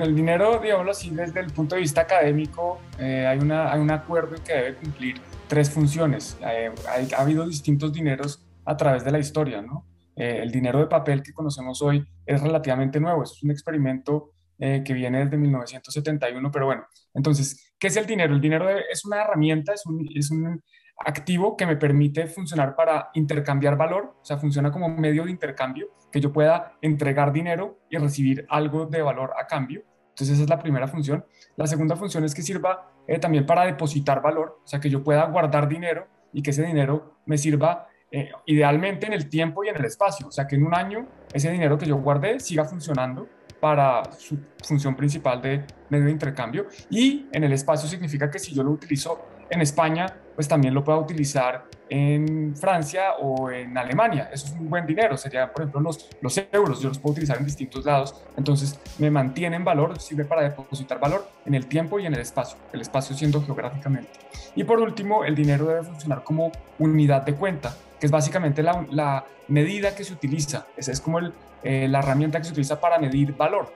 El dinero, digámoslo así, desde el punto de vista académico, eh, hay, una, hay un acuerdo que debe cumplir tres funciones. Eh, ha habido distintos dineros a través de la historia, ¿no? Eh, el dinero de papel que conocemos hoy es relativamente nuevo, es un experimento que viene desde 1971, pero bueno, entonces, ¿qué es el dinero? El dinero es una herramienta, es un, es un activo que me permite funcionar para intercambiar valor, o sea, funciona como medio de intercambio, que yo pueda entregar dinero y recibir algo de valor a cambio. Entonces esa es la primera función. La segunda función es que sirva eh, también para depositar valor, o sea, que yo pueda guardar dinero y que ese dinero me sirva eh, idealmente en el tiempo y en el espacio, o sea, que en un año ese dinero que yo guardé siga funcionando para su función principal de medio de intercambio y en el espacio significa que si yo lo utilizo en España, pues también lo pueda utilizar en Francia o en Alemania. Eso es un buen dinero. Sería, por ejemplo, los, los euros. Yo los puedo utilizar en distintos lados. Entonces, me mantiene en valor, sirve para depositar valor en el tiempo y en el espacio. El espacio siendo geográficamente. Y por último, el dinero debe funcionar como unidad de cuenta, que es básicamente la, la medida que se utiliza. Esa es como el, eh, la herramienta que se utiliza para medir valor.